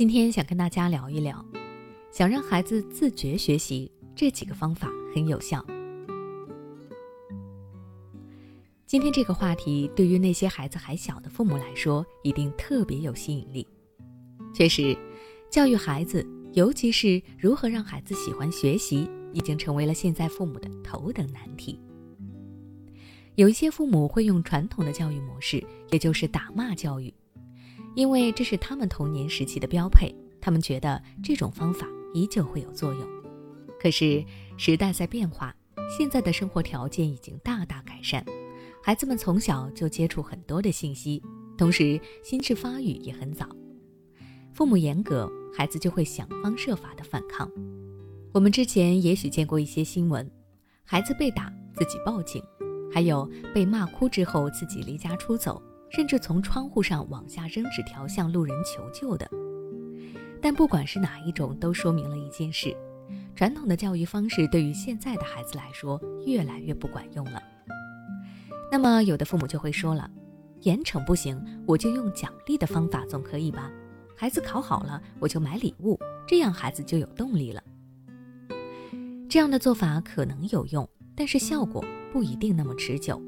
今天想跟大家聊一聊，想让孩子自觉学习，这几个方法很有效。今天这个话题对于那些孩子还小的父母来说，一定特别有吸引力。确实，教育孩子，尤其是如何让孩子喜欢学习，已经成为了现在父母的头等难题。有一些父母会用传统的教育模式，也就是打骂教育。因为这是他们童年时期的标配，他们觉得这种方法依旧会有作用。可是时代在变化，现在的生活条件已经大大改善，孩子们从小就接触很多的信息，同时心智发育也很早。父母严格，孩子就会想方设法的反抗。我们之前也许见过一些新闻，孩子被打自己报警，还有被骂哭之后自己离家出走。甚至从窗户上往下扔纸条向路人求救的，但不管是哪一种，都说明了一件事：传统的教育方式对于现在的孩子来说越来越不管用了。那么，有的父母就会说了，严惩不行，我就用奖励的方法总可以吧？孩子考好了，我就买礼物，这样孩子就有动力了。这样的做法可能有用，但是效果不一定那么持久。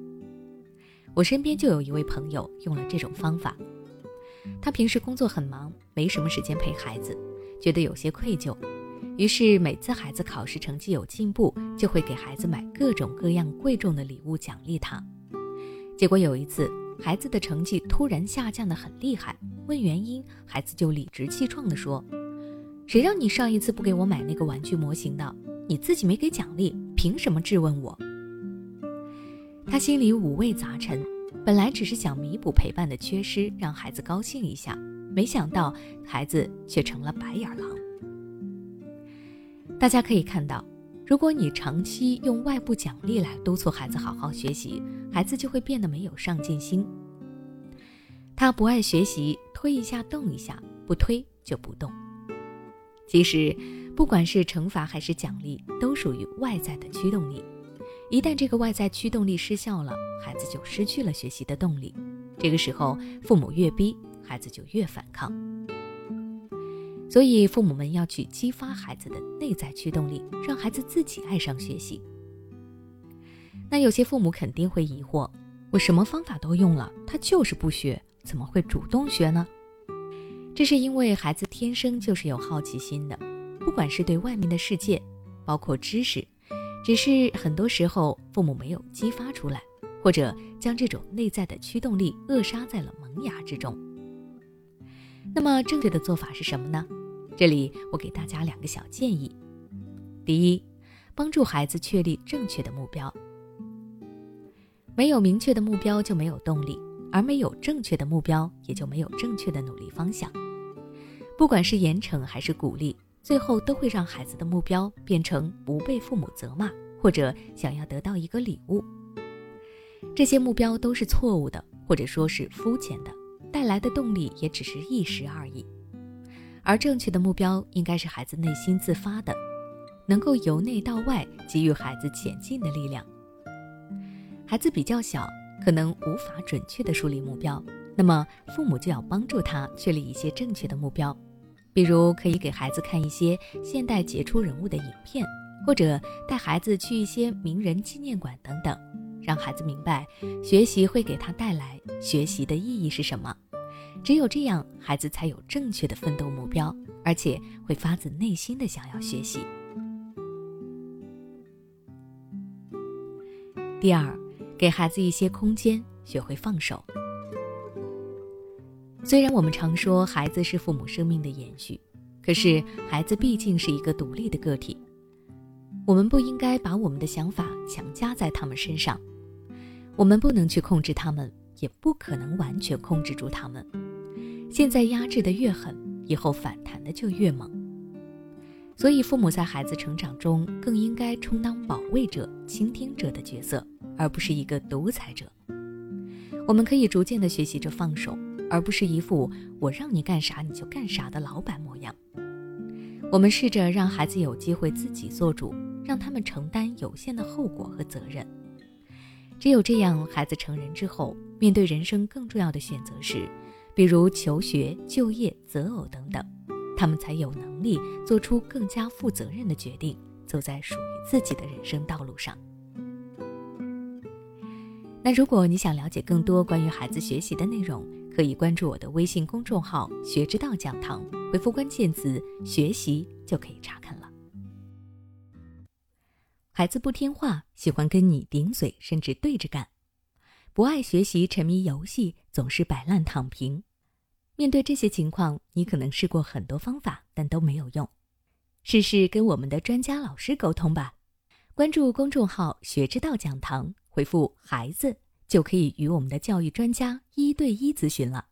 我身边就有一位朋友用了这种方法，他平时工作很忙，没什么时间陪孩子，觉得有些愧疚，于是每次孩子考试成绩有进步，就会给孩子买各种各样贵重的礼物奖励他。结果有一次，孩子的成绩突然下降的很厉害，问原因，孩子就理直气壮地说：“谁让你上一次不给我买那个玩具模型的？你自己没给奖励，凭什么质问我？”他心里五味杂陈，本来只是想弥补陪伴的缺失，让孩子高兴一下，没想到孩子却成了白眼狼。大家可以看到，如果你长期用外部奖励来督促孩子好好学习，孩子就会变得没有上进心。他不爱学习，推一下动一下，不推就不动。其实，不管是惩罚还是奖励，都属于外在的驱动力。一旦这个外在驱动力失效了，孩子就失去了学习的动力。这个时候，父母越逼，孩子就越反抗。所以，父母们要去激发孩子的内在驱动力，让孩子自己爱上学习。那有些父母肯定会疑惑：我什么方法都用了，他就是不学，怎么会主动学呢？这是因为孩子天生就是有好奇心的，不管是对外面的世界，包括知识。只是很多时候，父母没有激发出来，或者将这种内在的驱动力扼杀在了萌芽之中。那么，正确的做法是什么呢？这里我给大家两个小建议：第一，帮助孩子确立正确的目标。没有明确的目标就没有动力，而没有正确的目标也就没有正确的努力方向。不管是严惩还是鼓励。最后都会让孩子的目标变成不被父母责骂，或者想要得到一个礼物。这些目标都是错误的，或者说是肤浅的，带来的动力也只是一时而已。而正确的目标应该是孩子内心自发的，能够由内到外给予孩子前进的力量。孩子比较小，可能无法准确的树立目标，那么父母就要帮助他确立一些正确的目标。比如可以给孩子看一些现代杰出人物的影片，或者带孩子去一些名人纪念馆等等，让孩子明白学习会给他带来学习的意义是什么。只有这样，孩子才有正确的奋斗目标，而且会发自内心的想要学习。第二，给孩子一些空间，学会放手。虽然我们常说孩子是父母生命的延续，可是孩子毕竟是一个独立的个体，我们不应该把我们的想法强加在他们身上。我们不能去控制他们，也不可能完全控制住他们。现在压制的越狠，以后反弹的就越猛。所以，父母在孩子成长中更应该充当保卫者、倾听者的角色，而不是一个独裁者。我们可以逐渐的学习着放手。而不是一副我让你干啥你就干啥的老板模样。我们试着让孩子有机会自己做主，让他们承担有限的后果和责任。只有这样，孩子成人之后，面对人生更重要的选择时，比如求学、就业、择偶等等，他们才有能力做出更加负责任的决定，走在属于自己的人生道路上。那如果你想了解更多关于孩子学习的内容，可以关注我的微信公众号“学之道讲堂”，回复关键词“学习”就可以查看了。孩子不听话，喜欢跟你顶嘴，甚至对着干；不爱学习，沉迷游戏，总是摆烂躺平。面对这些情况，你可能试过很多方法，但都没有用。试试跟我们的专家老师沟通吧。关注公众号“学之道讲堂”。回复“孩子”就可以与我们的教育专家一对一咨询了。